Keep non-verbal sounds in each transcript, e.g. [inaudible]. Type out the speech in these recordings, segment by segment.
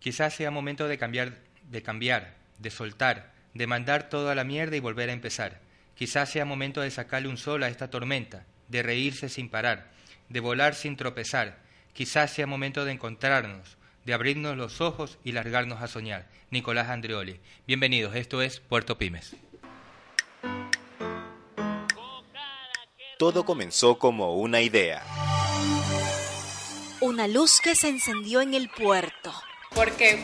Quizás sea momento de cambiar, de cambiar, de soltar, de mandar todo a la mierda y volver a empezar. Quizás sea momento de sacarle un sol a esta tormenta, de reírse sin parar, de volar sin tropezar. Quizás sea momento de encontrarnos, de abrirnos los ojos y largarnos a soñar. Nicolás Andreoli. Bienvenidos, esto es Puerto Pymes. Todo comenzó como una idea. Una luz que se encendió en el puerto. Porque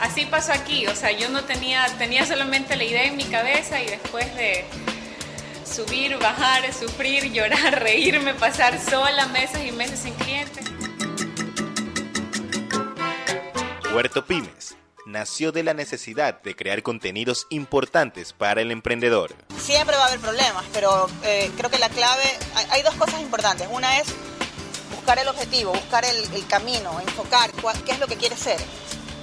así pasó aquí, o sea, yo no tenía, tenía solamente la idea en mi cabeza y después de subir, bajar, sufrir, [laughs] llorar, reírme, pasar sola meses y meses sin clientes. Puerto Pymes nació de la necesidad de crear contenidos importantes para el emprendedor. Siempre va a haber problemas, pero eh, creo que la clave, hay, hay dos cosas importantes. Una es buscar el objetivo, buscar el, el camino, enfocar cuál- qué es lo que quieres ser.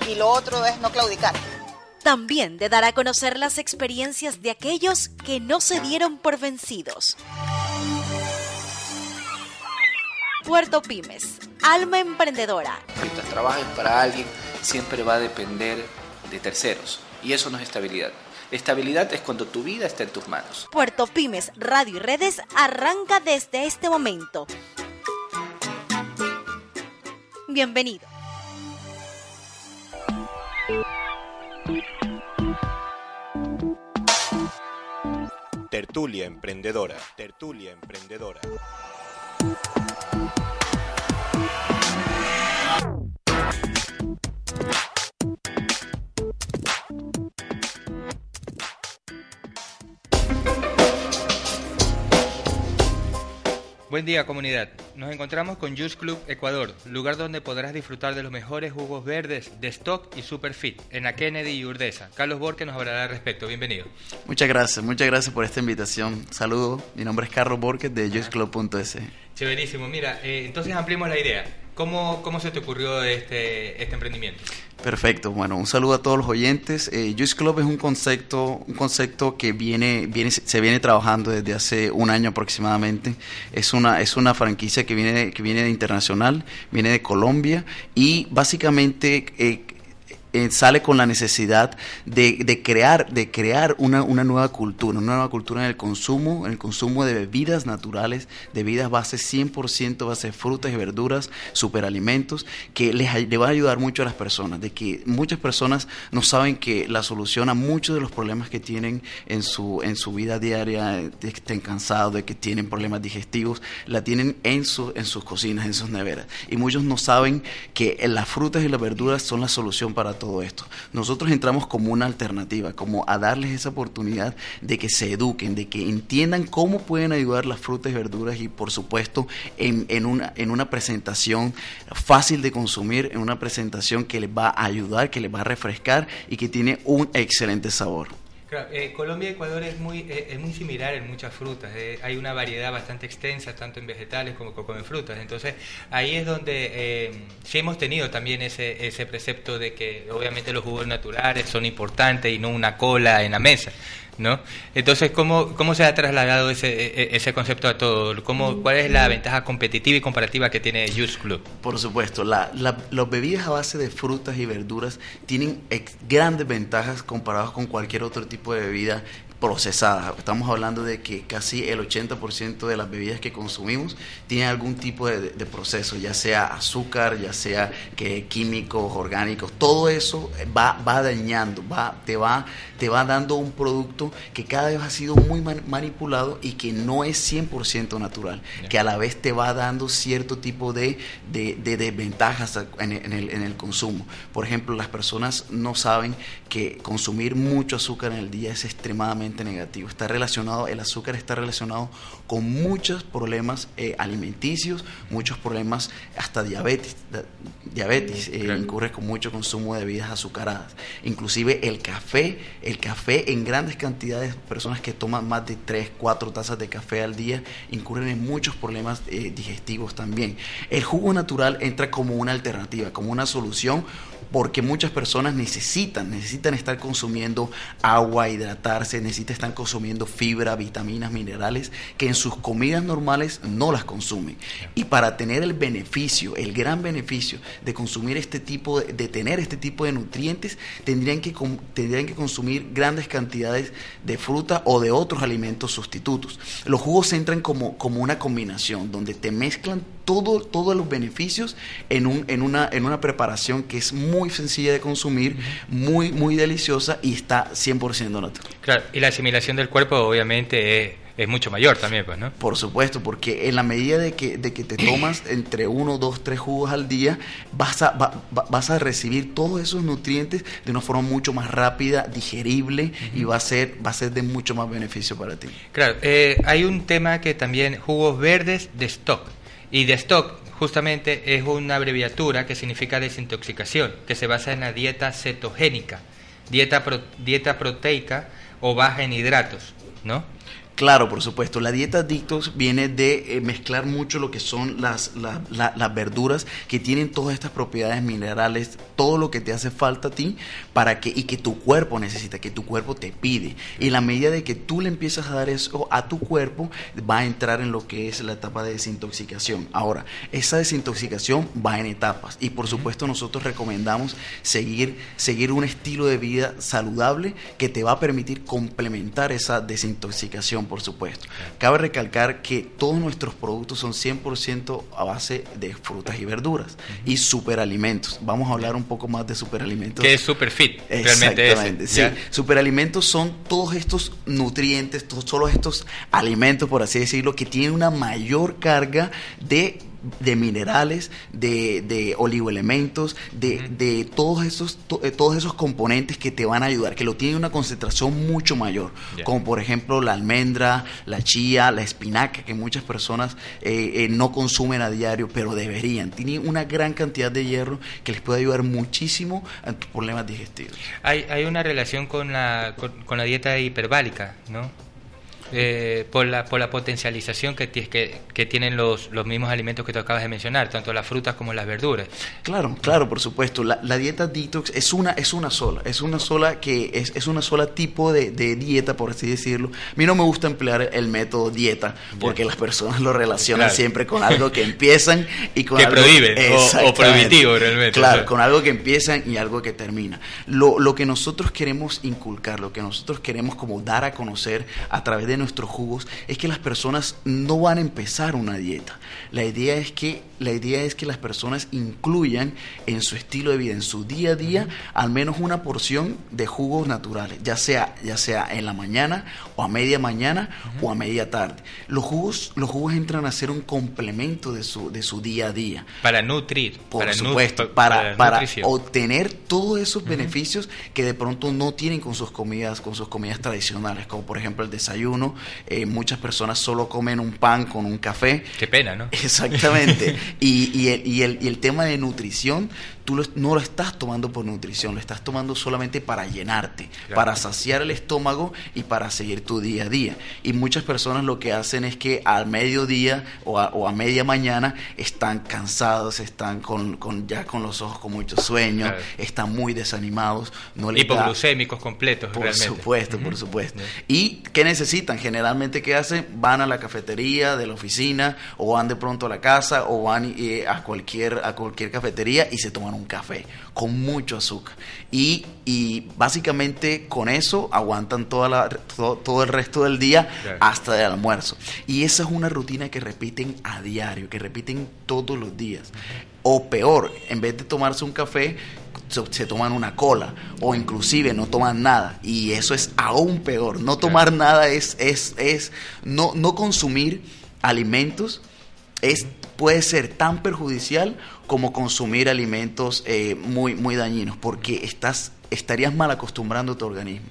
Y lo otro es no claudicar. También de dar a conocer las experiencias de aquellos que no se dieron por vencidos. Puerto Pymes, alma emprendedora. Mientras trabajes para alguien, siempre va a depender de terceros. Y eso no es estabilidad. Estabilidad es cuando tu vida está en tus manos. Puerto Pymes, Radio y Redes arranca desde este momento. Bienvenido. Tertulia Emprendedora. Tertulia Emprendedora. Buen día comunidad. Nos encontramos con Juice Club Ecuador, lugar donde podrás disfrutar de los mejores jugos verdes de stock y super fit en la Kennedy y Urdesa. Carlos Borque nos hablará al respecto. Bienvenido. Muchas gracias, muchas gracias por esta invitación. Saludos, mi nombre es Carlos Borges de juiceclub.es. Chéverísimo. Mira, eh, entonces ampliemos la idea. ¿Cómo, ¿Cómo se te ocurrió este, este emprendimiento? Perfecto, bueno, un saludo a todos los oyentes. Eh, Juice Club es un concepto, un concepto que viene, viene, se viene trabajando desde hace un año aproximadamente. Es una, es una franquicia que viene, que viene de internacional, viene de Colombia y básicamente eh, eh, sale con la necesidad de, de crear, de crear una, una nueva cultura, una nueva cultura en el consumo, en el consumo de bebidas naturales, de bebidas base 100% base de frutas y verduras, superalimentos, que les, ay- le va a ayudar mucho a las personas, de que muchas personas no saben que la solución a muchos de los problemas que tienen en su, en su vida diaria, de que estén cansados, de que tienen problemas digestivos, la tienen en, su, en sus cocinas, en sus neveras. Y muchos no saben que las frutas y las verduras son la solución para todo esto. Nosotros entramos como una alternativa, como a darles esa oportunidad de que se eduquen, de que entiendan cómo pueden ayudar las frutas y verduras y por supuesto en, en una, en una presentación fácil de consumir, en una presentación que les va a ayudar, que les va a refrescar y que tiene un excelente sabor. Claro, eh, Colombia y Ecuador es muy, eh, es muy similar en muchas frutas. eh, hay una variedad bastante extensa, tanto en vegetales como, como en frutas. Entonces, ahí es donde eh, sí hemos tenido también ese, ese precepto de que obviamente los jugos naturales son importantes y no una cola en la mesa. ¿No? Entonces, ¿cómo, ¿cómo se ha trasladado ese, e- ese concepto a todo? ¿Cómo, ¿Cuál es la ventaja competitiva y comparativa que tiene Juice Club? Por supuesto, la, la- las bebidas a base de frutas y verduras tienen grandes ventajas comparadas con cualquier otro tipo de bebida procesada. Estamos hablando de que casi el 80% de las bebidas que consumimos tienen algún tipo de, de proceso, ya sea azúcar, ya sea que químicos, orgánicos, todo eso va, va dañando, va, te, va, te va dando un producto que cada vez ha sido muy man- manipulado y que no es 100% natural, que a la vez te va dando cierto tipo de, de, de desventajas en el, en el- en el consumo. Por ejemplo, las personas no saben que consumir mucho azúcar en el día es extremadamente negativo. Está relacionado, el azúcar está relacionado con muchos problemas eh, alimenticios, muchos problemas hasta diabetes. diabetes eh, Claro. incurre con mucho consumo de bebidas azucaradas. Inclusive el café, el café en grandes cantidades, personas que toman más de 3, 4 tazas de café al día, incurren en muchos problemas eh, digestivos también. El jugo natural entra como una alternativa, como una solución porque muchas personas necesitan, necesitan estar consumiendo agua, hidratarse, necesitan necesita, están consumiendo fibra, vitaminas, minerales, que en sus comidas normales no las consumen. Y para tener el beneficio, el gran beneficio de consumir este tipo, de, de tener este tipo de nutrientes, tendrían que, tendrían que consumir grandes cantidades de fruta o de otros alimentos sustitutos. Los jugos entran como, como una combinación, donde te mezclan todo, todos los beneficios en, un, en, una, en una preparación que es muy sencilla de consumir, muy, muy deliciosa y está 100% natural. Claro, y la asimilación del cuerpo obviamente es, es mucho mayor también, pues, ¿no? Por supuesto, porque en la medida de que, de que te [clears throat] tomas entre uno, dos, tres jugos al día, vas a, va- va- vas a recibir todos esos nutrientes de una forma mucho más rápida, digerible y va a ser, va a ser de mucho más beneficio para ti. Claro, eh, hay un tema que también jugos verdes de stock. Y de stock justamente es una abreviatura que significa desintoxicación, que se basa en la dieta cetogénica, dieta, dieta proteica o baja en hidratos, ¿no? Claro, por supuesto. La dieta Dictos viene de eh, mezclar mucho lo que son las, la- la- las verduras que tienen todas estas propiedades minerales, todo lo que te hace falta a ti para que y que tu cuerpo necesita, que tu cuerpo te pide. Y la medida de que tú le empiezas a dar eso a tu cuerpo, va a entrar en lo que es la etapa de desintoxicación. Ahora, esa desintoxicación va en etapas y por supuesto nosotros recomendamos seguir seguir un estilo de vida saludable que te va a permitir complementar esa desintoxicación, por supuesto. Cabe recalcar que todos nuestros productos son 100% a base de frutas y verduras y superalimentos. Vamos a hablar un poco más de superalimentos. Que es super fit, realmente Exactamente, ese. sí. Superalimentos son todos estos nutrientes, todos, solo estos alimentos, por así decirlo, que tienen una mayor carga de de minerales, de, de oligoelementos, de, de todos esos to- eh, todos esos componentes que te van a ayudar, que lo tienen una concentración mucho mayor, como por ejemplo la almendra, la chía, la espinaca, que muchas personas eh, eh, no consumen a diario, pero deberían. Tienen una gran cantidad de hierro que les puede ayudar muchísimo a tus problemas digestivos. Hay, hay una relación con la, con, con la dieta hiperbálica, ¿no? Eh, por, la, por la potencialización que, que, que tienen los, los mismos alimentos que tú acabas de mencionar, tanto las frutas como las verduras. Claro, claro, por supuesto. La, la dieta detox es una, es una sola, es una sola que es, es una sola tipo de, de dieta, por así decirlo. A mí no me gusta emplear el método dieta porque las personas lo relacionan Claro. siempre con algo que empiezan y con Que algo prohíben, o- o prohibitivo realmente, Claro, o sea. con algo que empiezan y algo que termina. Lo, lo que nosotros queremos inculcar, lo que nosotros queremos como dar a conocer a través de nuestros jugos es que las personas no van a empezar una dieta. La idea es que la idea es que las personas incluyan en su estilo de vida, en su día a día, al menos una porción de jugos naturales, ya sea ya sea en la mañana o a media mañana o a media tarde. Los jugos los jugos entran a ser un complemento de su de su día a día. Para nutrir. Por para supuesto, pa- para, para obtener todos esos beneficios que de pronto no tienen con sus comidas, con sus comidas tradicionales, como por ejemplo el desayuno. Eh, muchas personas solo comen un pan con un café. Qué pena, ¿no? Exactamente. [laughs] y, y el, y, el, y el tema de nutrición, tú lo- no lo estás tomando por nutrición, lo estás tomando solamente para llenarte, Claro. para saciar el estómago y para seguir tu día a día. Y muchas personas lo que hacen es que al mediodía o a, o a media mañana están cansados, están con, con ya con los ojos con mucho sueño, Claro. están muy desanimados, no Hipoglucémicos completos, por realmente. supuesto, por supuesto. ¿Y qué necesitan? Generalmente, ¿qué hacen? Van a la cafetería de la oficina o van de pronto a la casa o van eh, a, cualquier, a cualquier cafetería y se toman un café con mucho azúcar. Y, y básicamente con eso aguantan toda la, todo, todo el resto del día hasta el almuerzo. Y esa es una rutina que repiten a diario, que repiten todos los días. O peor, en vez de tomarse un café, se, se toman una cola o inclusive no toman nada y eso es aún peor no tomar nada es es es no no consumir alimentos es puede ser tan perjudicial como consumir alimentos eh, muy muy dañinos porque estás estarías mal acostumbrando tu organismo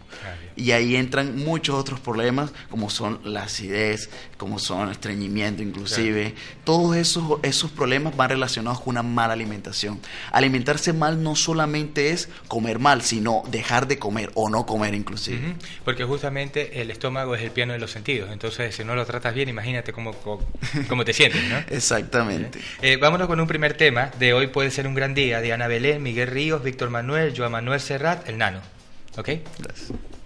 y ahí entran muchos otros problemas como son la acidez como son el estreñimiento inclusive todos esos esos problemas van relacionados con una mala alimentación alimentarse mal no solamente es comer mal sino dejar de comer o no comer inclusive Porque justamente el estómago es el piano de los sentidos. Entonces, si no lo tratas bien, imagínate cómo, cómo, cómo te sientes, ¿no? [laughs] exactamente Eh, vámonos con un primer tema de hoy puede ser un gran día de Ana Belén, Miguel Ríos, Víctor Manuel, Joan Manuel Serrat, el Nano. ¿Ok? Gracias.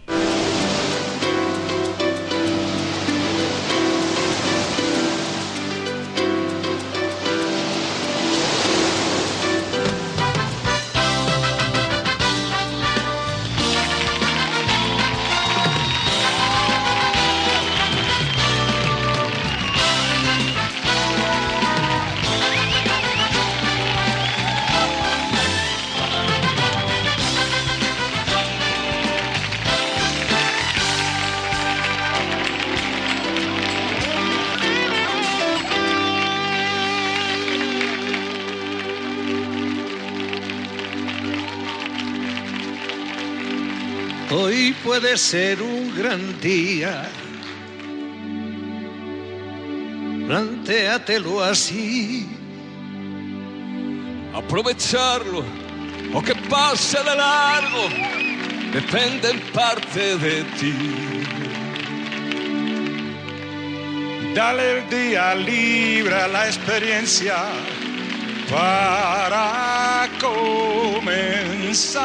Hoy puede ser un gran día. Plantéatelo así. Aprovecharlo o que pase de largo depende en parte de ti. Dale el día libre a la experiencia para comenzar.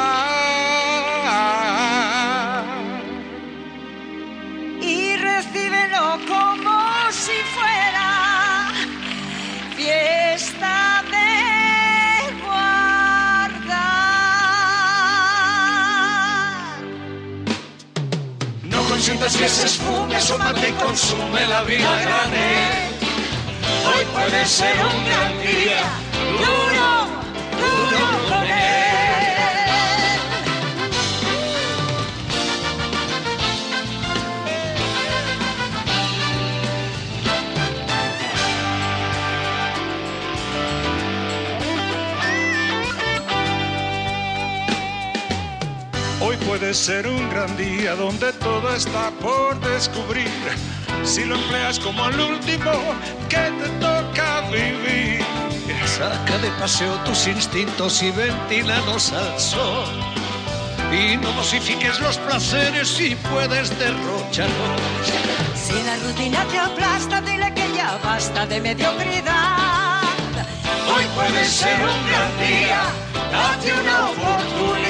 Y recíbelo como si fuera fiesta de guardar. No consientas que se esfume, asómate y consume la vida grande. Hoy puede ser un gran día, Hoy puede ser un gran día donde todo está por descubrir. Si lo empleas como el último que te toca vivir. Saca de paseo tus instintos y ventílalos al sol. Y no dosifiques los placeres si puedes derrocharlos. Si la rutina te aplasta, dile que ya basta de mediocridad. Hoy puede ser un gran día, date una oportunidad.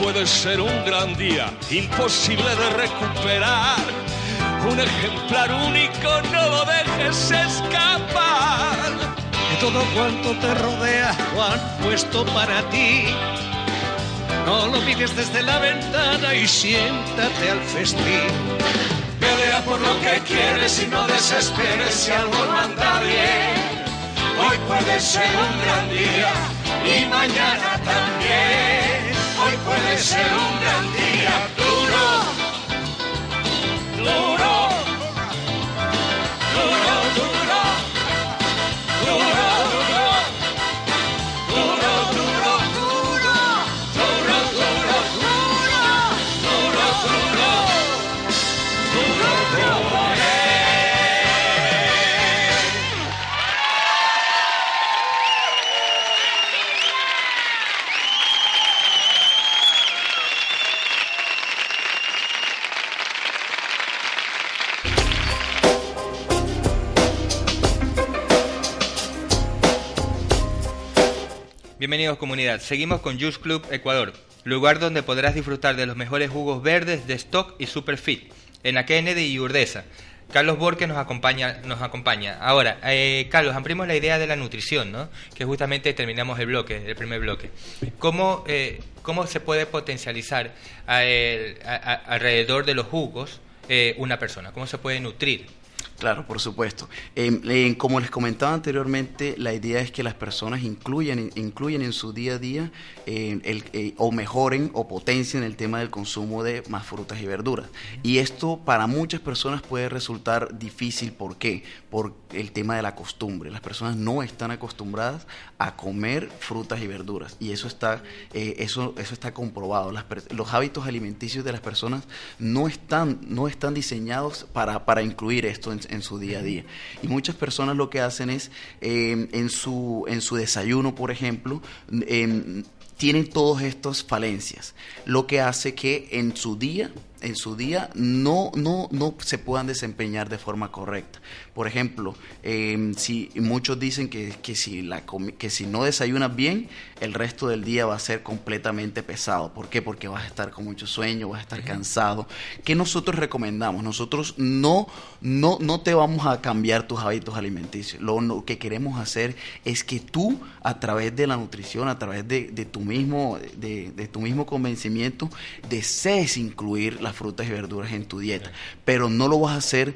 Puede ser un gran día, imposible de recuperar. Un ejemplar único, no lo dejes escapar. De todo cuanto te rodea lo han puesto para ti. No lo mires desde la ventana y siéntate al festín. Pelea por lo que quieres y no desesperes si algo no anda bien. Hoy puede ser un gran día y mañana también. Hoy puede ser un gran día Bienvenidos comunidad. Seguimos con Juice Club Ecuador, lugar donde podrás disfrutar de los mejores jugos verdes de stock y superfit en la Kennedy y Urdesa. Carlos Borque nos acompaña, nos acompaña. Ahora, eh, Carlos, ampliemos la idea de la nutrición, ¿no? Que justamente terminamos el bloque, el primer bloque. ¿Cómo, eh, cómo se puede potencializar alrededor de los jugos eh, una persona? ¿Cómo se puede nutrir? Claro, por supuesto. Em, como les comentaba anteriormente, la idea es que las personas incluyan, incluyan en su día a día eh, el, eh, o mejoren o potencien el tema del consumo de más frutas y verduras. Y esto para muchas personas puede resultar difícil. ¿Por qué? Por el tema de la costumbre. Las personas no están acostumbradas a comer frutas y verduras. Y eso está, eh, eso, eso está comprobado. Las los hábitos alimenticios de las personas no están, no están diseñados para, para incluir esto en, en su día a día. Y muchas personas lo que hacen es, eh, en, su, en su desayuno, por ejemplo, em, tienen todas estas falencias, lo que hace que en su día, en su día no, no, no se puedan desempeñar de forma correcta. Por ejemplo, eh, si muchos dicen que, que, si la que si no desayunas bien, el resto del día va a ser completamente pesado. ¿Por qué? Porque vas a estar con mucho sueño, vas a estar cansado. ¿Qué nosotros recomendamos? Nosotros no, no, no te vamos a cambiar tus hábitos alimenticios. Lo, que queremos hacer es que tú, a través de la nutrición, a través de, de tu, mismo, de, de tu mismo convencimiento, desees incluir las frutas y verduras en tu dieta. Pero no lo vas a hacer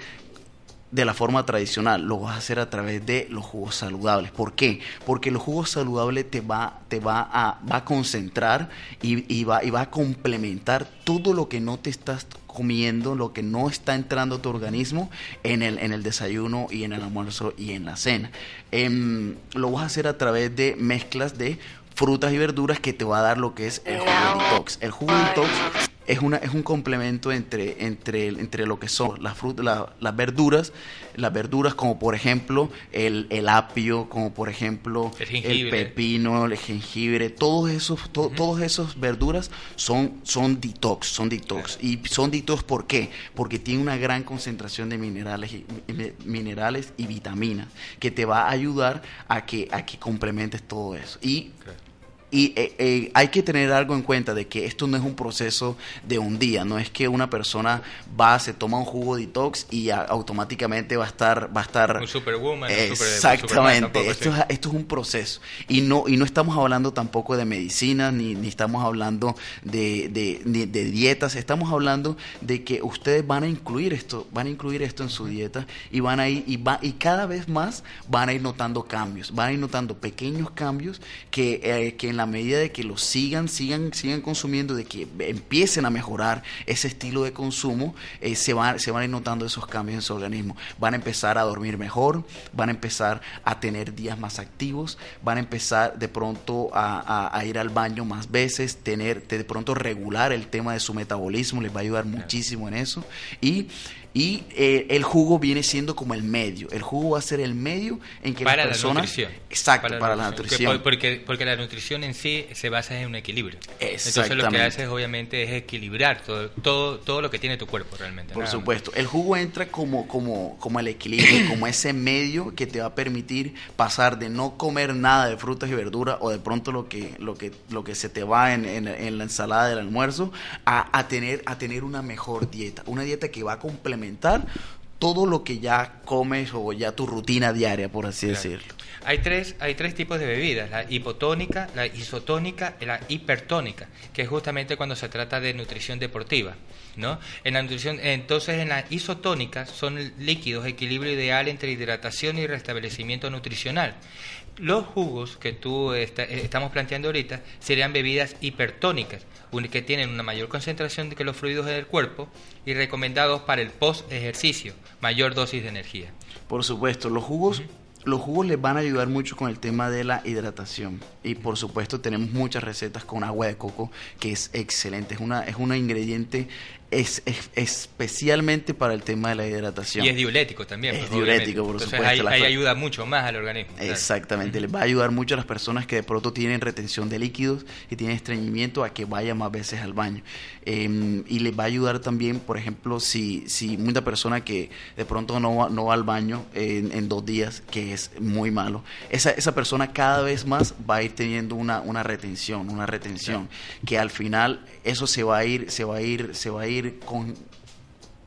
de la forma tradicional, lo vas a hacer a través de los jugos saludables. ¿Por qué? Porque los jugos saludables te va, te va, a, va a concentrar y, va, y va a complementar todo lo que no te estás comiendo, lo que no está entrando a tu organismo en el, en el desayuno y en el almuerzo y en la cena. Em, lo vas a hacer a través de mezclas de frutas y verduras que te va a dar lo que es el jugo detox. El jugo detox es, una, es un complemento entre, entre, entre lo que son las frutas, la- las verduras, las verduras como por ejemplo el, el apio, como por ejemplo El pepino, el jengibre, todos esos, to- todos esos verduras son, son detox, son detox. Y son detox ¿por qué? Porque tiene una gran concentración de minerales y, mi- minerales y vitaminas que te va a ayudar a que, a que complementes todo eso. Y y eh, eh, hay que tener algo en cuenta de que esto no es un proceso de un día, no es que una persona va, se toma un jugo detox y automáticamente va a estar, va a estar Un superwoman, un super- exactamente. tampoco, esto, sí. es, esto es un proceso y no y no estamos hablando tampoco de medicina ni, ni estamos hablando de, de, de- de dietas, estamos hablando de que ustedes van a incluir esto, van a incluir esto en su dieta y van a ir y va y cada vez más van a ir notando cambios, van a ir notando pequeños cambios que, eh, que en la medida de que los sigan, sigan, sigan consumiendo, de que empiecen a mejorar ese estilo de consumo, eh, se, van, se van a ir notando esos cambios en su organismo. Van a empezar a dormir mejor, van a empezar a tener días más activos, van a empezar de pronto a, a- a ir al baño más veces, tener de pronto regular el tema de su metabolismo, les va a ayudar muchísimo en eso. Y y eh, el jugo viene siendo como el medio. El jugo va a ser el medio en que para las la personas. nutrición. Exacto, para, la nutrición. por- Porque, porque la nutrición en sí se basa en un equilibrio. Entonces lo que haces obviamente es equilibrar todo, todo, todo lo que tiene tu cuerpo realmente. Por más. supuesto, el jugo entra como, como, como el equilibrio, [clears throat] como ese medio que te va a permitir pasar de no comer nada de frutas y verduras o de pronto lo que, lo que, lo que se te va en, en- en la ensalada del almuerzo a, a tener, a tener una mejor dieta, una dieta que va a complementar todo lo que ya comes o ya tu rutina diaria, por así Claro. decirlo. Hay tres, hay tres tipos de bebidas, la hipotónica, la isotónica y la hipertónica, que es justamente cuando se trata de nutrición deportiva. ¿no? En la nutrición, entonces en la isotónica son líquidos, equilibrio ideal entre hidratación y restablecimiento nutricional. Los jugos que tú está- eh, estamos planteando ahorita serían bebidas hipertónicas, que tienen una mayor concentración que los fluidos del cuerpo y recomendados para el post ejercicio, mayor dosis de energía. Por supuesto, los jugos, los jugos les van a ayudar mucho con el tema de la hidratación. Y por supuesto tenemos muchas recetas con agua de coco, que es excelente. Es una, es un ingrediente es, es- especialmente para el tema de la hidratación. Y es diurético también. Es pues, diurético, por Entonces, supuesto. Ahí, ahí ayuda mucho más al organismo. claro. Exactamente, les va a ayudar mucho a las personas que de pronto tienen retención de líquidos y tienen estreñimiento a que vayan más veces al baño. Eh, y les va a ayudar también, por ejemplo, si, si mucha persona que de pronto no va, no va al baño en, en dos días, que es muy malo, esa, esa persona cada vez más va a ir teniendo una, una retención, una retención, que al final eso se va a ir, se va a ir, se va a ir con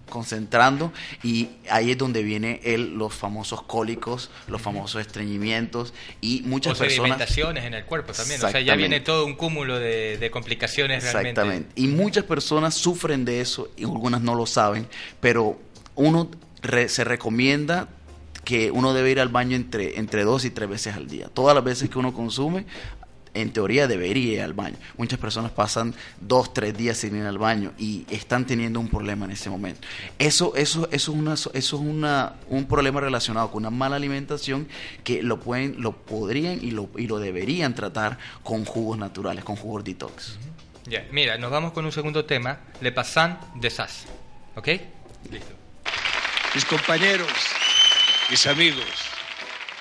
concentrando y ahí es donde viene el, los famosos cólicos, los famosos estreñimientos y muchas o personas en el cuerpo también. O sea, ya viene todo un cúmulo de, de complicaciones realmente. Exactamente. Y muchas personas sufren de eso y algunas no lo saben, pero uno re- se recomienda que uno debe ir al baño entre, entre dos y tres veces al día. Todas las veces que uno consume, en teoría debería ir al baño. Muchas personas pasan dos, tres días sin ir al baño y están teniendo un problema en ese momento. Eso, eso, eso es una, eso es una, un problema relacionado con una mala alimentación que lo pueden, lo podrían y lo, y lo deberían tratar con jugos naturales, con jugos detox. Ya, mira, nos vamos con un segundo tema, Le Passant de Sass. ¿Ok? Listo. mis compañeros, mis amigos,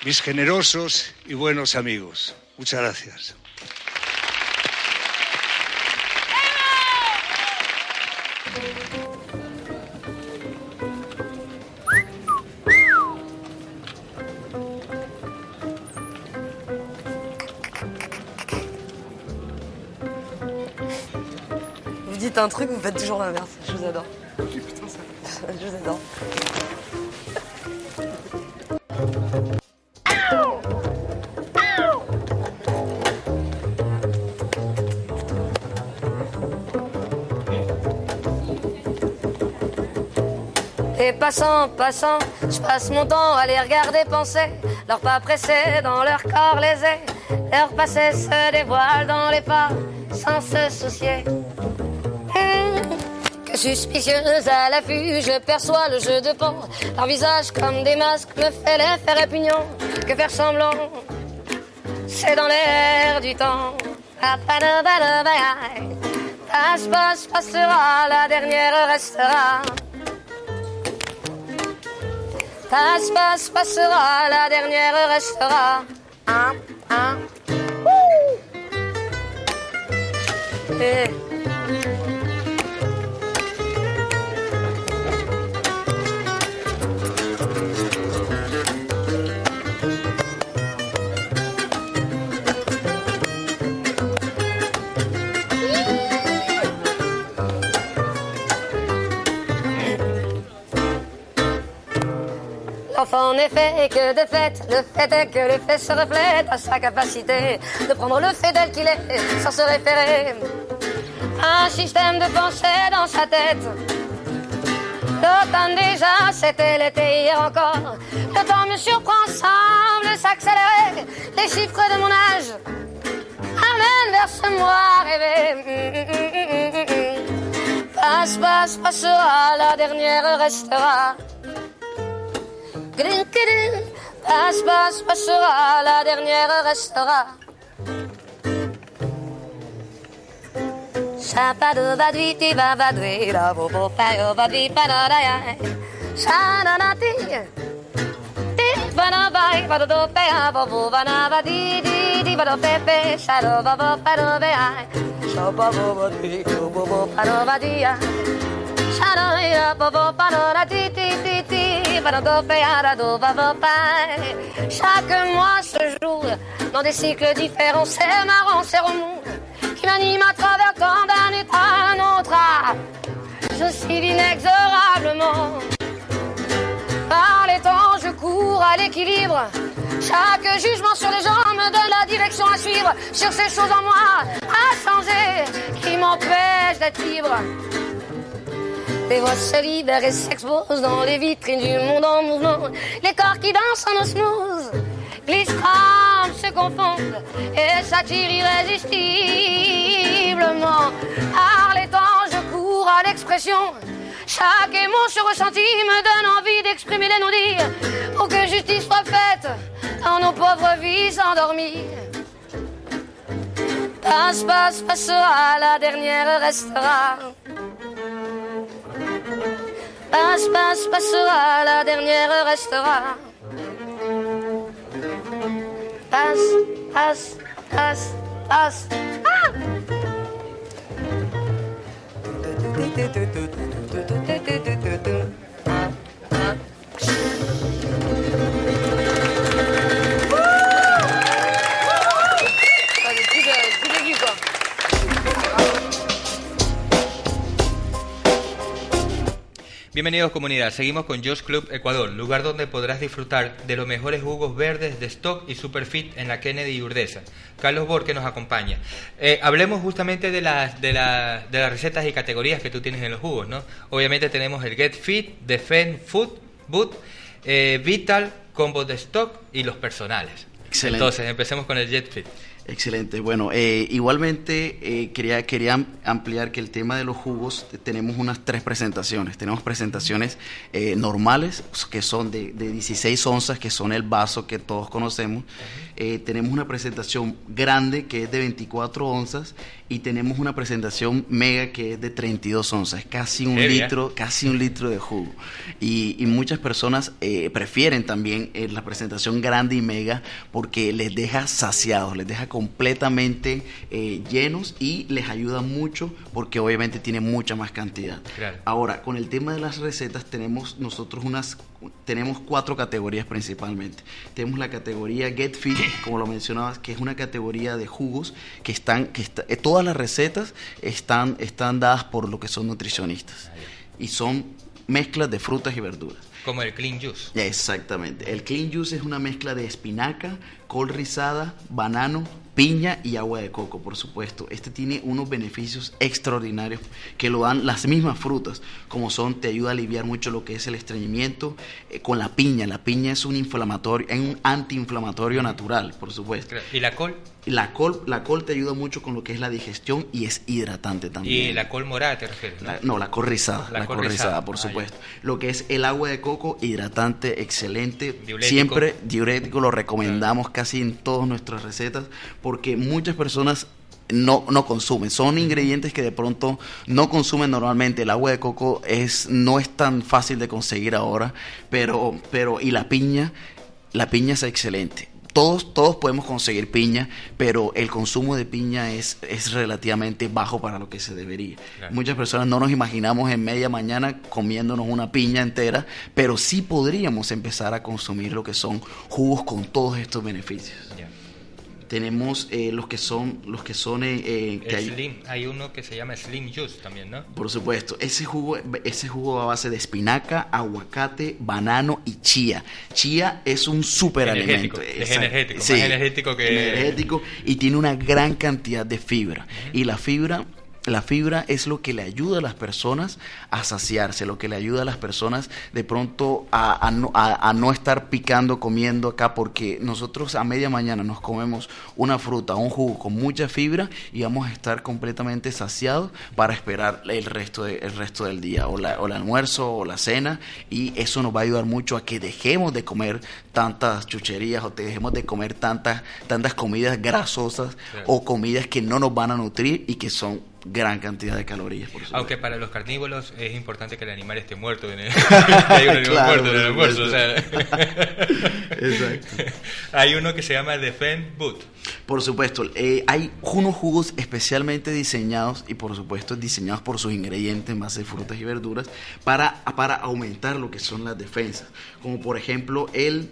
mis generosos y buenos amigos. Muchas gracias. Un truc, vous faites toujours l'inverse. Je vous adore. [laughs] Je vous adore. Et passant, passant, je passe mon temps à les regarder penser. Leurs pas pressés dans leur corps lésés. Leur passé se dévoile dans les pas sans se soucier. Suspicieuse à l'affût, je perçois le jeu de pan. Leur visage comme des masques me fait l'effet répugnant. Que faire semblant, c'est dans l'air du temps. Passe, passe, passera, la dernière restera. Passe, passe, passera, la dernière restera. Un, un. Wouh Eh. N'est fait que de fait, le fait est que le fait se reflète à sa capacité de prendre le fait tel qu'il est sans se référer à un système de pensée dans sa tête. L'automne déjà, c'était l'été hier encore. Le temps me surprend, semble s'accélérer. Les chiffres de mon âge amènent vers ce moi rêvé. Passe, passe, passera, la dernière restera. Gring, passe, passe, passera, la dernière restera. Sapado badviti babadwi, la bobo panaraya. Sananati, ti pea, banabadi, di, di, pepe, saro babo paro beai. Sobo bobo di. Chaque mois se joue dans des cycles différents. C'est marrant, c'est remous qui m'anime à travers tant d'un état à un autre. Je suis inexorablement. Par les temps, je cours à l'équilibre. Chaque jugement sur les gens me donne la direction à suivre. Sur ces choses en moi à changer qui m'empêchent d'être libre. Les voix se libèrent et s'exposent dans les vitrines du monde en mouvement. Les corps qui dansent en osmose glissent, tremblent, se confondent et s'attirent irrésistiblement. Par les temps, je cours à l'expression. Chaque émotion ressentie me donne envie d'exprimer les non-dits pour que justice soit faite dans nos pauvres vies endormies. Passe, passe, passera, la dernière restera. Passe, passe, passera, la dernière restera. Passe, passe, passe, passe. Ah Bienvenidos comunidad, seguimos con Josh Club Ecuador, lugar donde podrás disfrutar de los mejores jugos verdes de stock y superfit en la Kennedy y Urdesa. Carlos Borque nos acompaña. Eh, hablemos justamente de las, de, la- de las recetas y categorías que tú tienes en los jugos, ¿no? Obviamente tenemos el Get Fit, Defend Food, Boot, eh, Vital, Combo de Stock y los personales. Excelente. Entonces, empecemos con el Jet Fit. Excelente. Bueno, eh, igualmente eh, quería, quería am- ampliar que el tema de los jugos, te- tenemos unas tres presentaciones. Tenemos presentaciones eh, normales, que son de, de 16 onzas, que son el vaso que todos conocemos. Eh, tenemos una presentación grande, que es de 24 onzas, y tenemos una presentación mega, que es de 32 onzas. Casi un Heavy, ¿eh? litro, casi un litro de jugo. Y, y muchas personas eh, prefieren también la presentación grande y mega porque les deja saciados, les deja completamente llenos y les ayuda mucho porque obviamente tiene mucha más cantidad. Claro. Ahora, con el tema de las recetas tenemos nosotros unas tenemos cuatro categorías principalmente. Tenemos la categoría Get Fit, como lo mencionabas, que es una categoría de jugos que están que está- eh, todas las recetas están están dadas por lo que son nutricionistas y son mezclas de frutas y verduras. Como el Clean Juice. Exactamente. El clean juice es una mezcla de espinaca, col rizada, banano, piña y agua de coco, por supuesto. Este tiene unos beneficios extraordinarios que lo dan las mismas frutas, como son, te ayuda a aliviar mucho lo que es el estreñimiento eh, con la piña. La piña es un inflamatorio, es un antiinflamatorio natural, por supuesto. ¿Y la col? La col, la col te ayuda mucho con lo que es la digestión y es hidratante también. ¿Y la col morada te refieres? No, la, no, la col rizada, la, col rizada, por ah, supuesto. Lo que es el agua de coco, hidratante, excelente. Siempre diurético, lo recomendamos casi en todas nuestras recetas porque muchas personas no, no consumen. Son ingredientes que de pronto no consumen normalmente. El agua de coco es, no es tan fácil de conseguir ahora, pero, pero y la piña, la piña es excelente todos, todos podemos conseguir piña, pero el consumo de piña es, es relativamente bajo para lo que se debería. Muchas personas no nos imaginamos en media mañana comiéndonos una piña entera, pero sí podríamos empezar a consumir lo que son jugos con todos estos beneficios tenemos eh, los que son los que son eh, eh slim hay uno que se llama slim juice también no por supuesto ese jugo ese jugo a base de espinaca aguacate banano y chía. Chía es un super alimento es energético más energético que energético y tiene una gran cantidad de fibra. Y la fibra la fibra es lo que le ayuda a las personas a saciarse, lo que le ayuda a las personas de pronto a, no, estar picando, comiendo acá, porque nosotros a media mañana nos comemos una fruta, un jugo con mucha fibra y vamos a estar completamente saciados para esperar el resto, de, resto del día, o, la, o el almuerzo o la cena, y eso nos va a ayudar mucho a que dejemos de comer tantas chucherías o dejemos de comer tantas, tantas comidas grasosas o comidas que no nos van a nutrir y que son gran cantidad de calorías. Por Aunque para los carnívoros es importante que el animal esté muerto. En el, [laughs] [laughs] hay un animal muerto en el almuerzo. O sea. [laughs] Exacto. hay uno que se llama Defend Boot. Por supuesto, eh, hay unos jugos especialmente diseñados y por supuesto diseñados por sus ingredientes en base de frutas y verduras para, para aumentar lo que son las defensas. Como por ejemplo el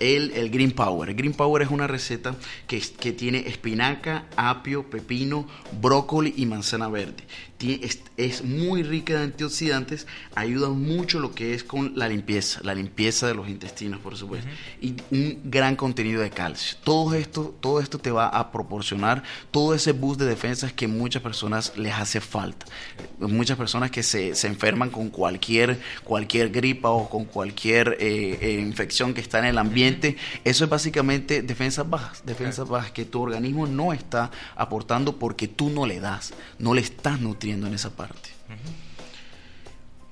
el, el, Green Power. El Green Power es una receta que, que tiene espinaca, apio, pepino, brócoli y manzana verde es, muy rica de antioxidantes, ayuda mucho lo que es con la limpieza, la limpieza de los intestinos, por supuesto, y un gran contenido de calcio. Todo esto, todo esto te va a proporcionar todo ese boost de defensas que muchas personas les hace falta. Muchas personas que se, se enferman con cualquier, cualquier gripa o con cualquier eh, eh, infección que está en el ambiente, eso es básicamente defensas bajas, defensas bajas que tu organismo no está aportando porque tú no le das, no le estás nutriendo en esa parte.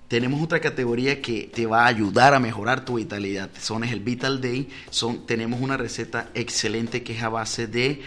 Tenemos otra categoría que te va a ayudar a mejorar tu vitalidad. Son el Vital Day. Son, tenemos una receta excelente que es a base de,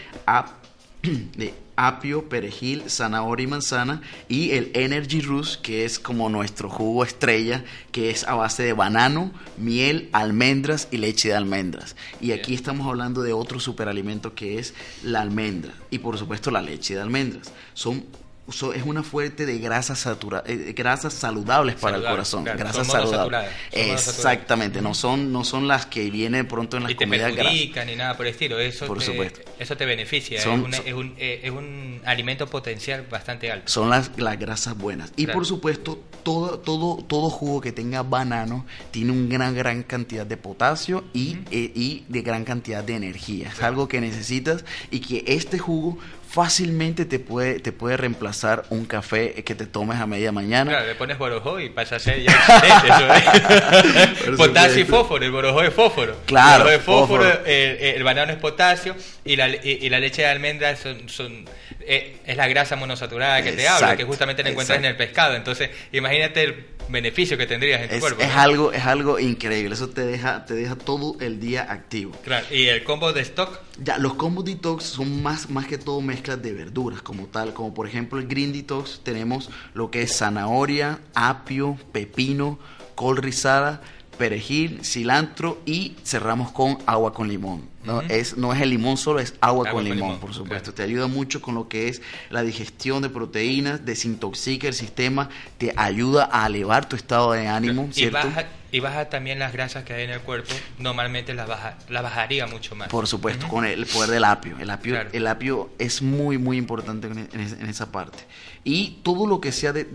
[clears throat] de apio, perejil, zanahoria y manzana y el Energy Rush que es como nuestro jugo estrella que es a base de banano, miel, almendras y leche de almendras. Y aquí estamos hablando de otro superalimento que es la almendra y por supuesto la leche de almendras. Son es una fuente de grasas satura, eh, grasas saludables para el corazón, grasas saludables. Exactamente, no son no son las que vienen pronto en las y comidas grasas. ni nada por el estilo, eso por te, supuesto. eso te beneficia, es, un, eh, es, un, alimento potencial bastante alto. Son las, las grasas buenas. Y por supuesto, todo todo todo jugo que tenga banano tiene una gran cantidad de potasio y, eh, y de gran cantidad de energía. Es algo que necesitas y que este jugo fácilmente te puede, te puede reemplazar un café que te tomes a media mañana. Claro, le pones borojo y pasa a ser ya excelente. [laughs] [laughs] potasio y fósforo, el borojo es fósforo. Claro. El fósforo, El, banano es potasio y la, y, la leche de almendras son, son eh, es la grasa monosaturada que te habla, que justamente la encuentras en el pescado. Entonces, imagínate el beneficio que tendrías en tu cuerpo. Es algo, es algo increíble, eso te deja, te deja todo el día activo. Claro, ¿y el combo de stock? Ya, los combos detox son más, más que todo mezclas de verduras como tal, como por ejemplo el green detox tenemos lo que es zanahoria, apio, pepino, col rizada, perejil, cilantro y cerramos con agua con limón. ¿No? es, no es el limón solo, es agua, con, limón, por supuesto. Te ayuda mucho con lo que es la digestión de proteínas, desintoxica el sistema, te ayuda a elevar tu estado de ánimo, ¿cierto? Y baja, y baja también las grasas que hay en el cuerpo, normalmente las, baja, la bajaría mucho más. Por supuesto, con el poder del apio. El apio, el apio es muy, muy importante en, esa parte. Y todo lo que sea de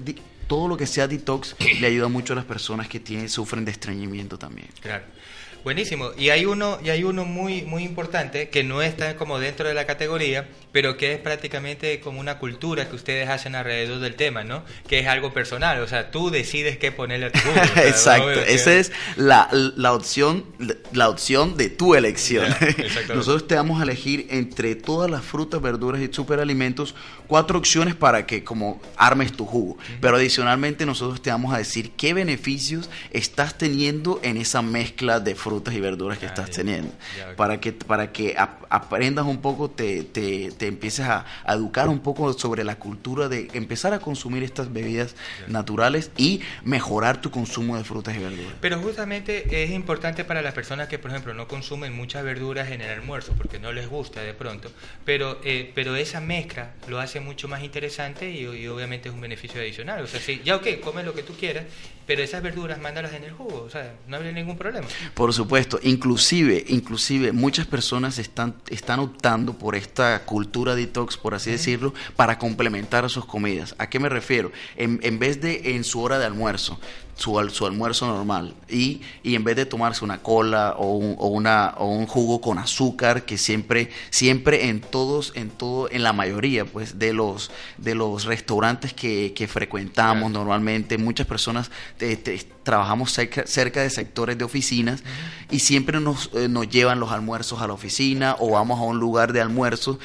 todo lo que sea detox le ayuda mucho a las personas que tienen, sufren de estreñimiento también. Claro. Buenísimo. Y hay uno, y hay uno muy, muy importante que no está como dentro de la categoría, pero que es prácticamente como una cultura que ustedes hacen alrededor del tema, ¿no? Que es algo personal. O sea, tú decides qué ponerle a tu jugo. o sea, Exacto, ¿no? esa es la, la opción la opción de tu elección. Exactamente. Nosotros te vamos a elegir entre todas las frutas, verduras y superalimentos cuatro opciones para que como armes tu jugo. Pero adicionalmente nosotros te vamos a decir qué beneficios estás teniendo en esa mezcla de frutas y verduras que estás teniendo. Para que para que ap- aprendas un poco, te, te, te empieces a, a educar un poco sobre la cultura de empezar a consumir estas bebidas naturales y mejorar tu consumo de frutas y verduras. Pero justamente es importante para las personas que, por ejemplo, no consumen muchas verduras en el almuerzo porque no les gusta de pronto, pero, eh, pero esa mezcla lo hace mucho más interesante y, y obviamente es un beneficio adicional. O sea, sí, ya ok, come lo que tú quieras, pero esas verduras mándalas en el jugo, o sea, no habría ningún problema. Por supuesto, inclusive, inclusive muchas personas están, están optando por esta cultura detox, por así decirlo, para complementar sus comidas. ¿A qué me refiero? En, en vez de en su hora de almuerzo, su, su almuerzo normal, y, y en vez de tomarse una cola o un, o una, o un jugo con azúcar, que siempre, siempre en todos, en todo, en la mayoría pues de los, de los restaurantes que, que frecuentamos normalmente, muchas personas te- te- trabajamos cerca, cerca de sectores de oficinas y siempre nos, eh, nos llevan los almuerzos a la oficina o vamos a un lugar de almuerzo.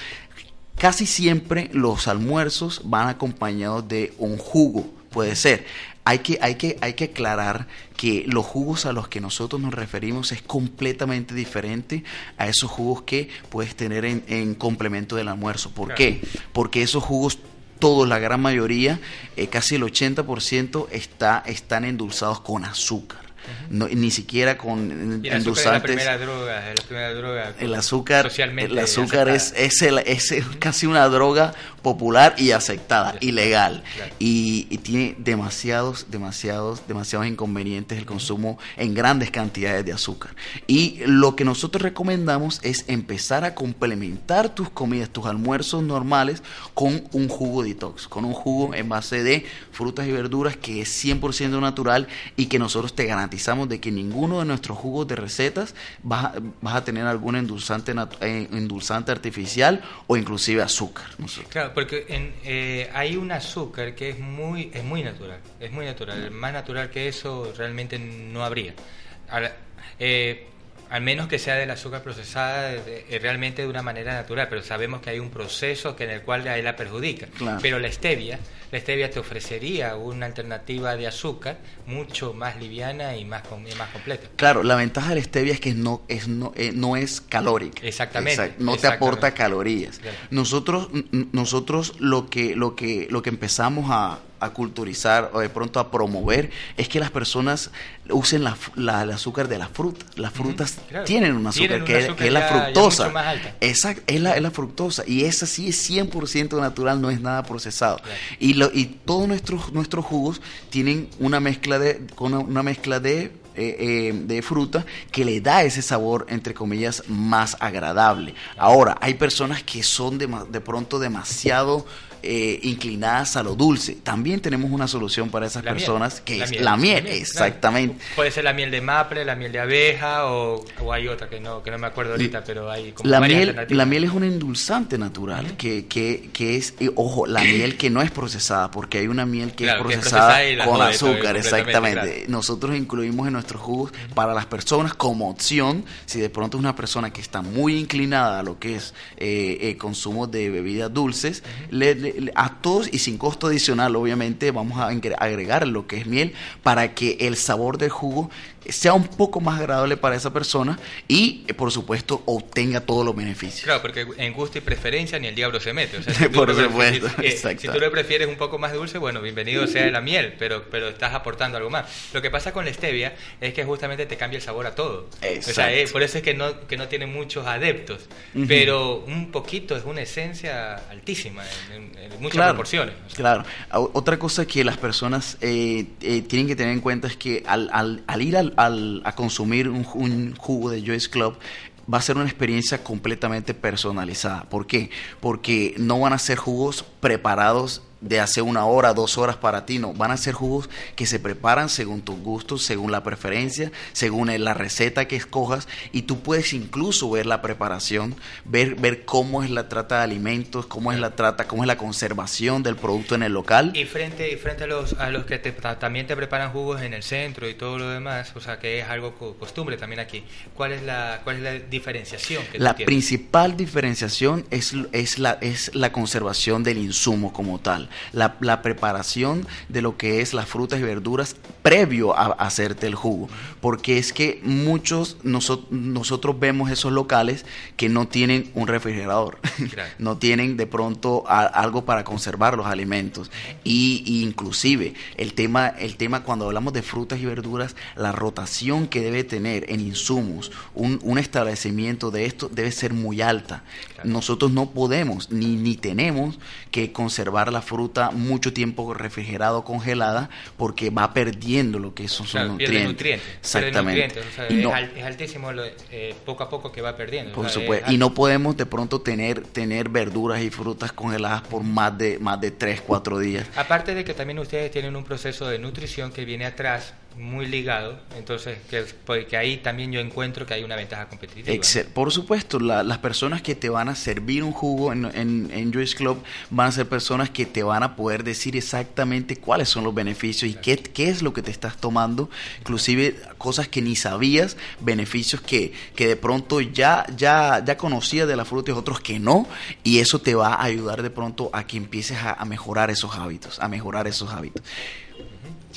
Casi siempre los almuerzos van acompañados de un jugo, puede ser. Hay que, hay, que, hay que aclarar que los jugos a los que nosotros nos referimos es completamente diferente a esos jugos que puedes tener en, en complemento del almuerzo. ¿Por qué? Porque esos jugos todos, la gran mayoría, eh, casi el 80% está, están endulzados con azúcar. No, ni siquiera con Y el azúcar es la endulzantes. primera droga, es la primera droga El azúcar, socialmente el azúcar es, es, el- es casi una droga popular y aceptada, ilegal. claro. Y, y tiene demasiados, demasiados, demasiados inconvenientes el consumo en grandes cantidades de azúcar. Y lo que nosotros recomendamos es empezar a complementar tus comidas, tus almuerzos normales con un jugo detox, con un jugo en base de frutas y verduras que es 100% natural y que nosotros te garantizamos de que ninguno de nuestros jugos de recetas vas a, vas a tener algún endulzante, eh, endulzante artificial o inclusive azúcar. Nosotros- Claro, porque en, eh, hay un azúcar que es muy, es muy natural, es muy natural. Más natural que eso realmente no habría. Eh, al menos que sea del azúcar procesada de- de- realmente de una manera natural, pero sabemos que hay un proceso que en el cual a él la perjudica. Claro. Pero la stevia, la stevia te ofrecería una alternativa de azúcar mucho más liviana y más, y más completa. Claro, la ventaja de la stevia es que no es, no, eh, no es calórica. Exactamente, Exact- no te aporta calorías. Claro. Nosotros, nosotros lo que, lo que, lo que empezamos a, a culturizar o de pronto a promover es que las personas usen la, el azúcar de la fruta. Las frutas claro. tienen un azúcar, Tienen un que, es- azúcar que es la fructosa. mucho más alta. Exacto, es la, es la fructosa. Y esa sí es 100% natural, no es nada procesado. Y, lo, y todos nuestros, nuestros jugos tienen una mezcla de, con una, una mezcla de, eh, eh, de fruta que le da ese sabor, entre comillas, más agradable. Ahora, hay personas que son de, de pronto demasiado eh, inclinadas a lo dulce. También tenemos una solución para esas La miel. personas, que La es miel, la miel, la miel, exactamente. claro. Puede ser la miel de maple, la miel de abeja o, o hay otra que no, que no me acuerdo ahorita, pero hay como La varias miel, la miel es un endulzante natural que, que, que es, y, ojo, la miel que no es procesada, porque hay una miel que Claro, es es procesada con azúcar, exactamente. Nosotros incluimos en nuestros jugos para las personas como opción, si de pronto es una persona que está muy inclinada a lo que es eh, eh, consumo de bebidas dulces, le- a todos y sin costo adicional, obviamente, vamos a agregar lo que es miel para que el sabor del jugo sea un poco más agradable para esa persona y, eh, por supuesto, obtenga todos los beneficios. Claro, porque en gusto y preferencia ni el diablo se mete. O sea, si [laughs] Por prefieres- supuesto, eh, exacto. Si tú lo prefieres un poco más dulce, bueno, bienvenido sea la miel, pero, pero estás aportando algo más. Lo que pasa con la stevia es que justamente te cambia el sabor a todo. O sea, Exacto. eh, por eso es que no, que no tiene muchos adeptos, pero un poquito es una esencia altísima en, en- en muchas Claro, proporciones. Claro. Otra cosa que las personas eh, eh, tienen que tener en cuenta es que al, al- al ir al- al- a consumir un, un jugo de Joyce Club, va a ser una experiencia completamente personalizada. ¿Por qué? Porque no van a ser jugos preparados de hace una hora, dos horas para ti, no, van a ser jugos que se preparan según tus gustos, según la preferencia, según la receta que escojas y tú puedes incluso ver la preparación, ver, ver cómo es la trata de alimentos, cómo es la trata, cómo es la conservación del producto en el local. Y frente, y frente a los, a los que te, también te preparan jugos en el centro y todo lo demás, o sea que es algo costumbre también aquí, ¿cuál es la, cuál es la diferenciación? Que la principal diferenciación es, es, la, es la conservación del insumo como tal la, preparación de lo que es las frutas y verduras previo a, hacerte el jugo. Porque es que muchos, nosotros vemos esos locales que no tienen un refrigerador, [laughs] no tienen de pronto algo para conservar los alimentos. Y, inclusive el tema, el tema cuando hablamos de frutas y verduras, la rotación que debe tener en insumos un, un establecimiento de esto debe ser muy alta. Nosotros no podemos ni, ni tenemos que conservar la fruta mucho tiempo refrigerado, congelada, porque va perdiendo lo que son, son nutrientes. Exactamente. es, altísimo eh, poco a poco que va perdiendo. Por supuesto. Y no podemos de pronto tener, tener verduras y frutas congeladas por más de, más de 3, 4 días. Aparte de que también ustedes tienen un proceso de nutrición que viene atrás muy ligado, entonces que, pues, que, ahí también yo encuentro que hay una ventaja competitiva. Por supuesto, las personas que te van a servir un jugo en, en, en Juice Club van a ser personas que te van a poder decir exactamente cuáles son los beneficios y qué, qué es lo que te estás tomando, inclusive cosas que ni sabías, beneficios que, que de pronto ya, ya, ya conocías de la fruta y otros que no, y eso te va a ayudar de pronto a que empieces a, a mejorar esos hábitos, a mejorar esos hábitos.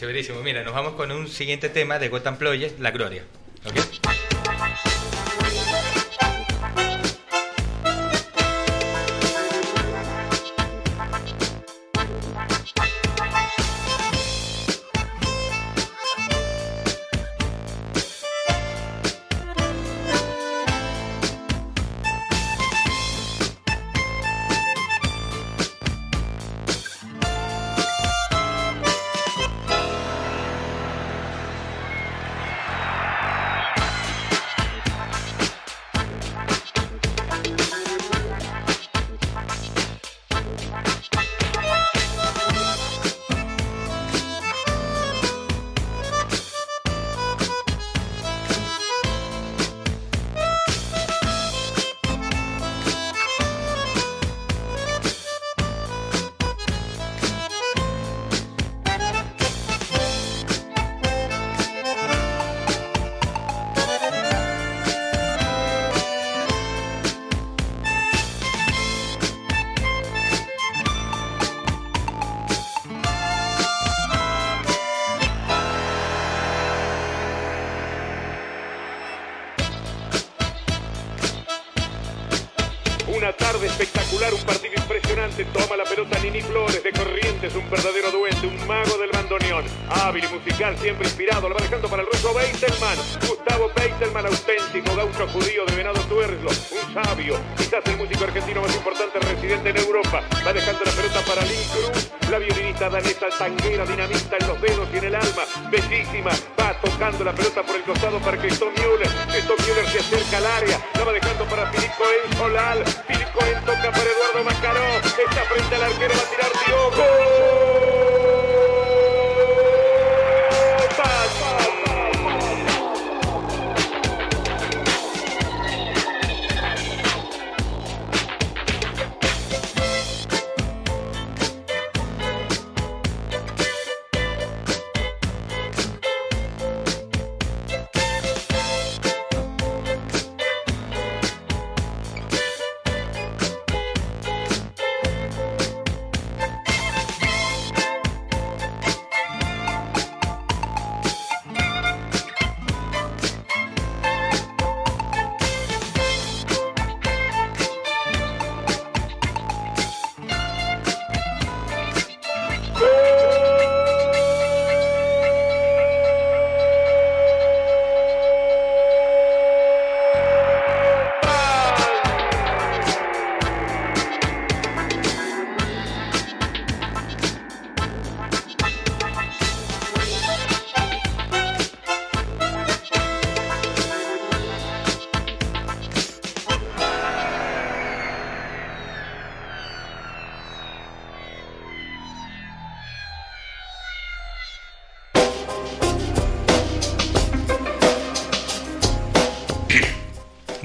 Chéverísimo. Mira, nos vamos con un siguiente tema de Gotham Ployes, La Gloria. Siempre inspirado, lo va dejando para el ruso Beitelman. Gustavo Beitelman, auténtico gaucho judío de Venado Tuerlo, un sabio, quizás el músico argentino más importante residente en Europa. Va dejando la pelota para Lynn Cruz, la violinista danesa tanguera, dinamita en los dedos y en el alma, bellísima. Va tocando la pelota por el costado para Cristo Müller. Cristo Müller se acerca al área,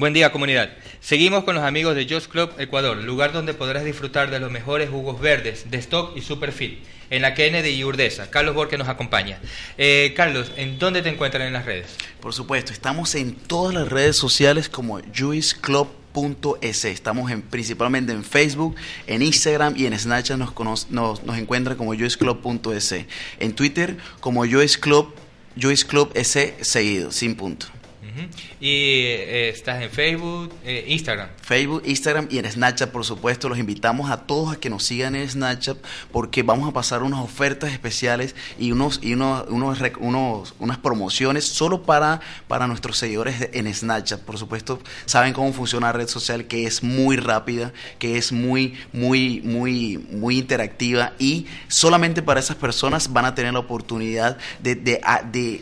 Buen día comunidad. Seguimos con los amigos de Just Club Ecuador, lugar donde podrás disfrutar de los mejores jugos verdes, de stock y superfit, en la Kennedy y Urdesa. Carlos Borges nos acompaña. Eh, Carlos, ¿en dónde te encuentran en las redes? Por supuesto, estamos en todas las redes sociales como juiceclub.es. Estamos en, principalmente en Facebook, en Instagram y en Snapchat nos, nos, encuentra como juiceclub.es. En Twitter como juiceclub, juiceclub.es seguido, sin punto. Y eh, estás en Facebook, eh, Instagram. Facebook, Instagram y en Snapchat, por supuesto. Los invitamos a todos a que nos sigan en Snapchat porque vamos a pasar unas ofertas especiales y unos y unos, unos, unos- unas promociones solo para, para nuestros seguidores en Snapchat. Por supuesto, saben cómo funciona la red social, que es muy rápida, que es muy, muy, muy, muy interactiva y solamente para esas personas van a tener la oportunidad de, de-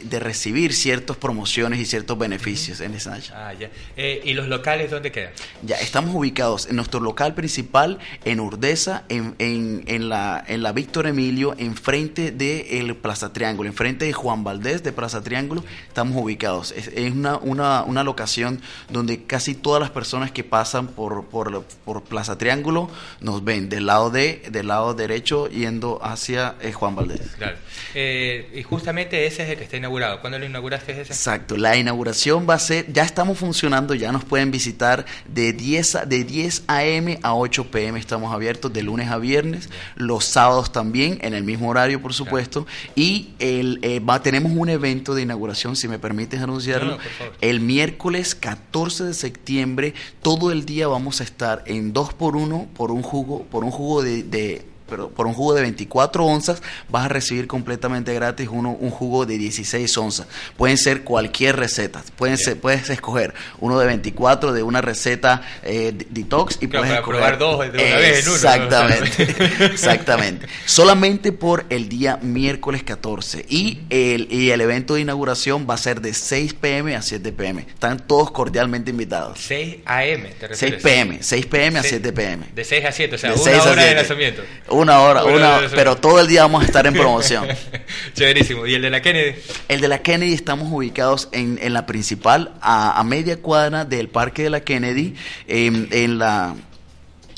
de recibir ciertas promociones y ciertos beneficios en Snapchat. Ah, ya. Eh, ¿Y los locales dónde quedan? Ya, estamos ubicados en nuestro local principal en Urdesa, en, en, en la, en la Víctor Emilio, enfrente de el Plaza Triángulo, enfrente de Juan Valdés de Plaza Triángulo, estamos ubicados. Es, es una, una, una locación donde casi todas las personas que pasan por, por, por Plaza Triángulo nos ven del lado, de, del lado derecho yendo hacia eh, Juan Valdés. Claro. Eh, y justamente ese es el que está inaugurado. ¿Cuándo lo inauguraste ese? Exacto, la inauguración va a ser, ya estamos funcionando, ya nos pueden visitar de 10, a, de 10 a.m. a 8 p.m. estamos abiertos de lunes a viernes, los sábados también, en el mismo horario por supuesto, y el, eh, va, tenemos un evento de inauguración, si me permites anunciarlo, No, no, el miércoles 14 de septiembre, todo el día vamos a estar en 2 por 1 por un jugo, por un jugo de... de pero por un jugo de 24 onzas vas a recibir completamente gratis uno, un jugo de 16 onzas. Pueden ser cualquier receta. Pueden ser, puedes escoger uno de 24 de una receta eh, de- detox y Claro, puedes escoger probar dos de una vez en uno, ¿no? Exactamente. [laughs] exactamente. Solamente por el día miércoles 14 y el, y el evento de inauguración va a ser de 6 pm a 7 pm. Están todos cordialmente invitados. 6 AM, ¿te refieres? 6 pm, 6 pm a Seis- 7 pm. De 6 a 7, o sea, De una 6 a hora de 7. lanzamiento. Una hora, Una una, hora de lanzamiento. pero todo el día vamos a estar en promoción. [laughs] Chéverísimo. ¿Y el de la Kennedy? El de la Kennedy estamos ubicados en, en la principal, a, a media cuadra del Parque de la Kennedy, em, en la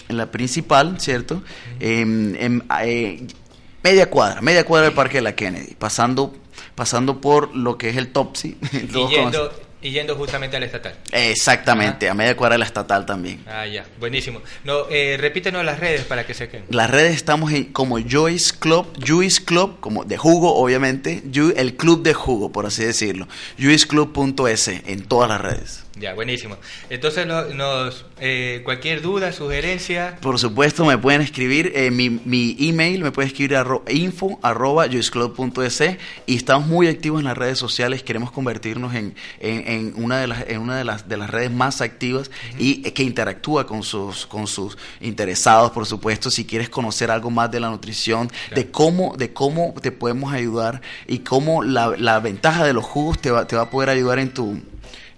en la principal, ¿cierto? Em, em, eh, media cuadra, media cuadra del Parque de la Kennedy, pasando pasando por lo que es el Topsy. [laughs] Y yendo, y yendo justamente al estatal. Exactamente, a media cuadra de la estatal también. Ah, ya. Buenísimo. No, eh, repítenos las redes para que se queden. Las redes estamos en, como Joyce Club, Juice Club, como de jugo, obviamente, el club de jugo, por así decirlo. juiceclub.es en todas las redes. Ya, buenísimo. Entonces, no- nos, eh, cualquier duda, sugerencia, Por supuesto, me pueden escribir, eh, mi, mi email me puede escribir arro- info arroba y estamos muy activos en las redes sociales, queremos convertirnos en, en, en una, de las, en una de, las, de las redes más activas y eh, que interactúa con sus, con sus interesados, por supuesto, si quieres conocer algo más de la nutrición, de cómo, de cómo te podemos ayudar y cómo la, la ventaja de los jugos te va, te va a poder ayudar en tu,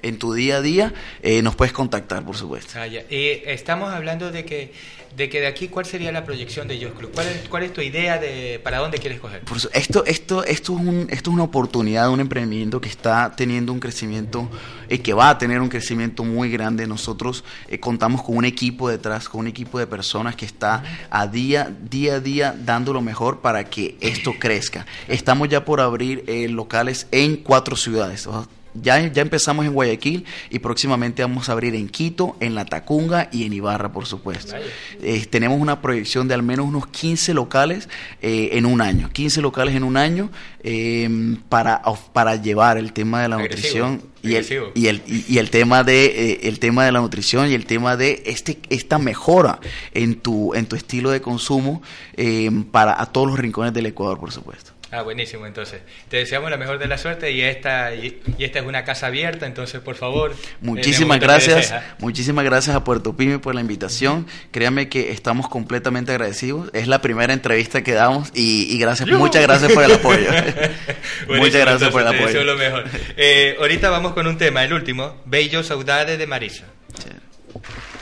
en tu día a día, eh, nos puedes contactar, por supuesto. Ah, ya. Y estamos hablando de que, de que de aquí, ¿cuál sería la proyección de Josh Club? ¿Cuál es, cuál es tu idea de para dónde quieres coger? Por su- esto, esto, esto, es un, esto es una oportunidad, un emprendimiento que está teniendo un crecimiento, y que va a tener un crecimiento muy grande. Nosotros eh, contamos con un equipo detrás, con un equipo de personas que está a día, día a día dando lo mejor para que esto crezca. Estamos ya por abrir eh, locales en cuatro ciudades. O- Ya, ya empezamos en Guayaquil y próximamente vamos a abrir en Quito, en La Tacunga y en Ibarra, por supuesto. Eh, tenemos una proyección de al menos unos 15 locales eh, en un año. 15 locales en un año eh, para, para llevar el tema de la Agresivo, nutrición y el, y el, y, el tema de eh, el tema de la nutrición y el tema de este esta mejora en tu en tu estilo de consumo eh, para a todos los rincones del Ecuador por supuesto Ah, buenísimo, entonces. Te deseamos la mejor de la suerte y esta, y, y esta es una casa abierta, entonces por favor. el Muchísimas gracias, ¿ah? muchísimas gracias a Puerto Pyme por la invitación. Créanme que estamos completamente agradecidos. Es la primera entrevista que damos y, y gracias, ¡Yujú! muchas gracias por el apoyo. [laughs] Muchas gracias por el te apoyo. deseo lo mejor. Eh, ahorita vamos con un tema, el último, Bello Saudade de Marisa.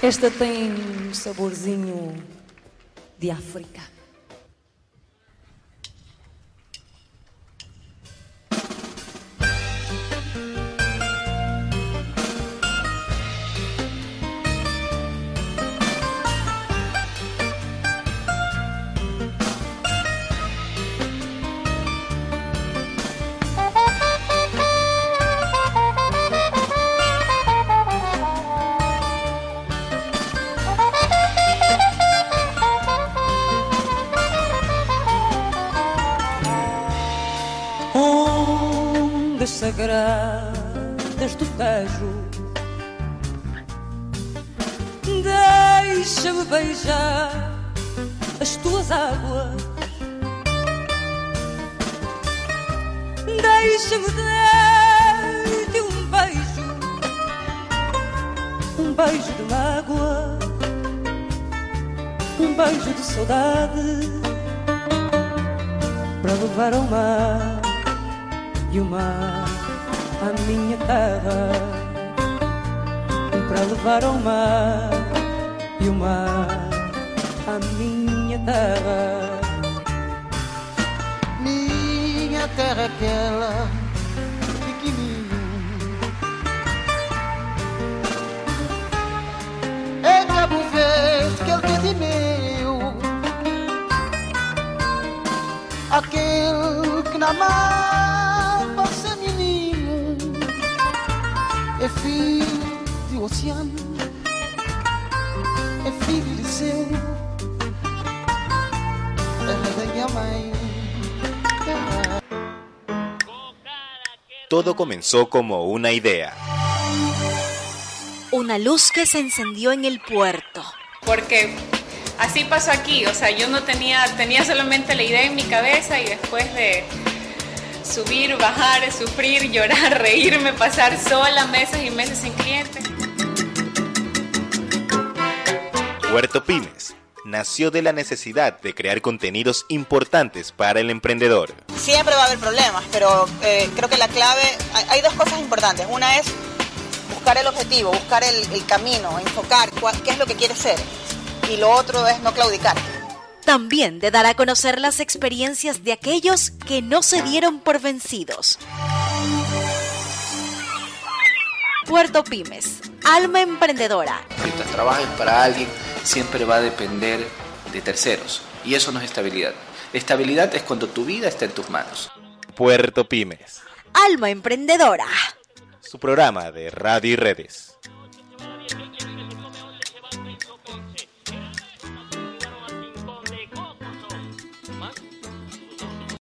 Esta tem um saborzinho de África. Sagradas do Tejo. Deixa-me beijar as tuas águas. Deixa-me dar-te um beijo, um beijo de mágoa, um beijo de saudade, para levar ao mar e o mar minha terra, para levar ao mar e o mar à minha terra. Minha terra é aquela pequenininho É Cabo Verde que ele quer de meu Aquele que na mar É filho do oceano É filho de seu É da minha mãe Todo comenzó como una idea. Una luz que se encendió en el puerto. Porque así pasó aquí, o sea, yo no tenía, tenía solamente la idea en mi cabeza y después de subir, bajar, sufrir, llorar, [laughs] reírme, pasar sola meses y meses sin clientes. Puerto Pymes nació de la necesidad de crear contenidos importantes para el emprendedor. Siempre va a haber problemas, pero eh, creo que la clave, hay, hay dos cosas importantes. Una es buscar el objetivo, buscar el, el camino, enfocar cuál- qué es lo que quieres ser. Y lo otro es no claudicar. También de dar a conocer las experiencias de aquellos que no se dieron por vencidos. Puerto Pymes, alma emprendedora. Mientras trabajes para alguien, siempre va a depender de terceros. Y eso no es estabilidad. Estabilidad es cuando tu vida está en tus manos. Puerto Pymes, Alma emprendedora. su programa de radio y redes.